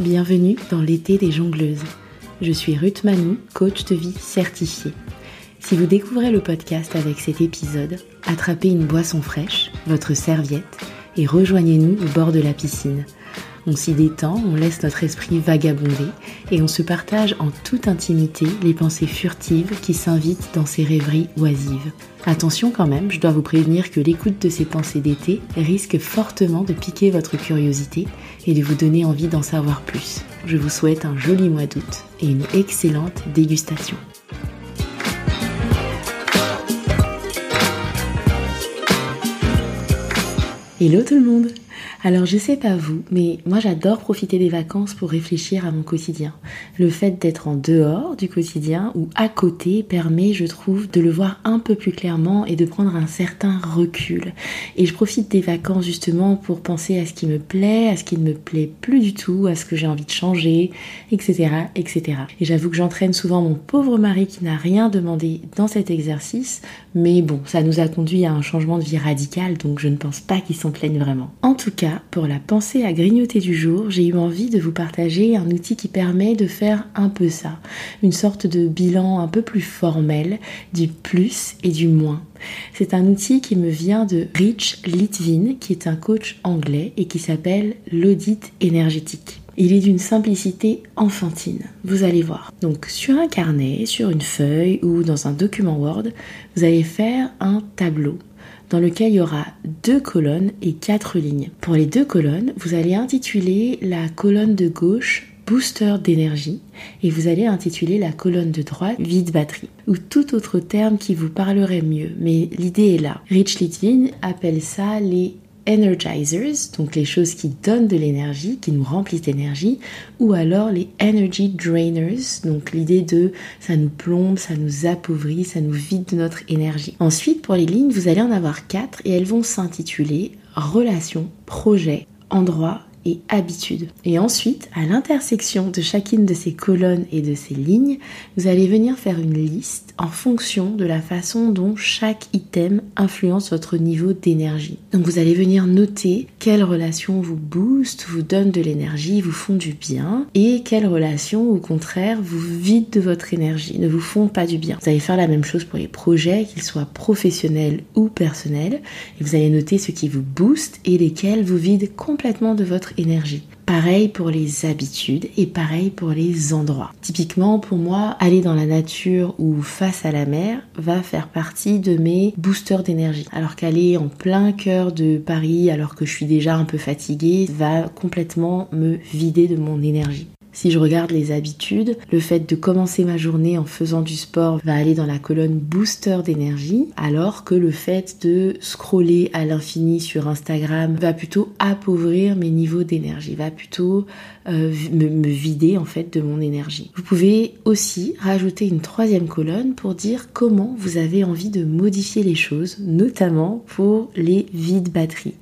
bienvenue dans l'été des jongleuses. Je suis Ruth Manu, coach de vie certifiée. Si vous découvrez le podcast avec cet épisode, attrapez une boisson fraîche, votre serviette, et rejoignez-nous au bord de la piscine. On s'y détend, on laisse notre esprit vagabonder et on se partage en toute intimité les pensées furtives qui s'invitent dans ces rêveries oisives. Attention quand même, je dois vous prévenir que l'écoute de ces pensées d'été risque fortement de piquer votre curiosité et de vous donner envie d'en savoir plus. Je vous souhaite un joli mois d'août et une excellente dégustation. Hello tout le monde alors je sais pas vous, mais moi j'adore profiter des vacances pour réfléchir à mon quotidien. Le fait d'être en dehors du quotidien ou à côté permet, je trouve, de le voir un peu plus clairement et de prendre un certain recul. Et je profite des vacances justement pour penser à ce qui me plaît, à ce qui ne me plaît plus du tout, à ce que j'ai envie de changer, etc. etc. Et j'avoue que j'entraîne souvent mon pauvre mari qui n'a rien demandé dans cet exercice, mais bon, ça nous a conduit à un changement de vie radical, donc je ne pense pas qu'il s'en plaigne vraiment. En tout cas, pour la pensée à grignoter du jour, j'ai eu envie de vous partager un outil qui permet de faire un peu ça, une sorte de bilan un peu plus formel du plus et du moins. C'est un outil qui me vient de Rich Litvin, qui est un coach anglais et qui s'appelle l'audit énergétique. Il est d'une simplicité enfantine, vous allez voir. Donc sur un carnet, sur une feuille ou dans un document Word, vous allez faire un tableau dans lequel il y aura deux colonnes et quatre lignes. Pour les deux colonnes, vous allez intituler la colonne de gauche booster d'énergie et vous allez intituler la colonne de droite vide batterie ou tout autre terme qui vous parlerait mieux. Mais l'idée est là. Rich Litvin appelle ça les energizers, donc les choses qui donnent de l'énergie, qui nous remplissent d'énergie, ou alors les energy drainers, donc l'idée de ça nous plombe, ça nous appauvrit, ça nous vide de notre énergie. Ensuite, pour les lignes, vous allez en avoir quatre et elles vont s'intituler relation, projet, endroit et habitude. Et ensuite, à l'intersection de chacune de ces colonnes et de ces lignes, vous allez venir faire une liste en fonction de la façon dont chaque item influence votre niveau d'énergie. Donc vous allez venir noter quelles relations vous boostent, vous donnent de l'énergie, vous font du bien et quelles relations au contraire vous vident de votre énergie, ne vous font pas du bien. Vous allez faire la même chose pour les projets, qu'ils soient professionnels ou personnels, et vous allez noter ce qui vous booste et lesquels vous vident complètement de votre énergie. Pareil pour les habitudes et pareil pour les endroits. Typiquement pour moi, aller dans la nature ou face à la mer va faire partie de mes boosters d'énergie. Alors qu'aller en plein cœur de Paris alors que je suis déjà un peu fatiguée va complètement me vider de mon énergie. Si je regarde les habitudes, le fait de commencer ma journée en faisant du sport va aller dans la colonne booster d'énergie, alors que le fait de scroller à l'infini sur Instagram va plutôt appauvrir mes niveaux d'énergie, va plutôt euh, me, me, vider en fait de mon énergie. Vous pouvez aussi rajouter une troisième colonne pour dire comment vous avez envie de modifier les choses, notamment pour les vides batteries.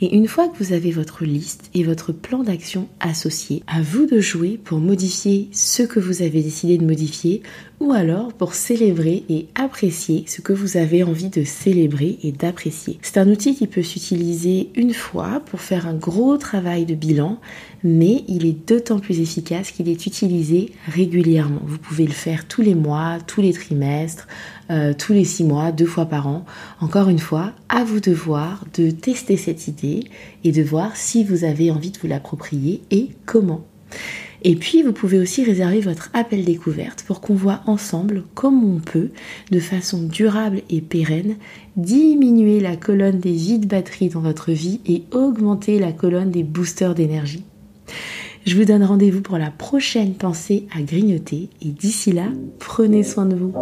Et une fois que vous avez votre liste et votre plan d'action associé, à vous de jouer pour modifier ce que vous avez décidé de modifier ou alors pour célébrer et apprécier ce que vous avez envie de célébrer et d'apprécier. C'est un outil qui peut s'utiliser une fois pour faire un gros travail de bilan, mais il est d'autant plus efficace qu'il est utilisé régulièrement. Vous pouvez le faire tous les mois, tous les trimestres, euh, tous les six mois, deux fois par an. Encore une fois, à vous de voir, de tester cette idée et de voir si vous avez envie de vous l'approprier et comment. Et puis, vous pouvez aussi réserver votre appel découverte pour qu'on voit ensemble comment on peut, de façon durable et pérenne, diminuer la colonne des vides batteries dans votre vie et augmenter la colonne des boosters d'énergie. Je vous donne rendez-vous pour la prochaine pensée à grignoter et d'ici là, prenez soin de vous.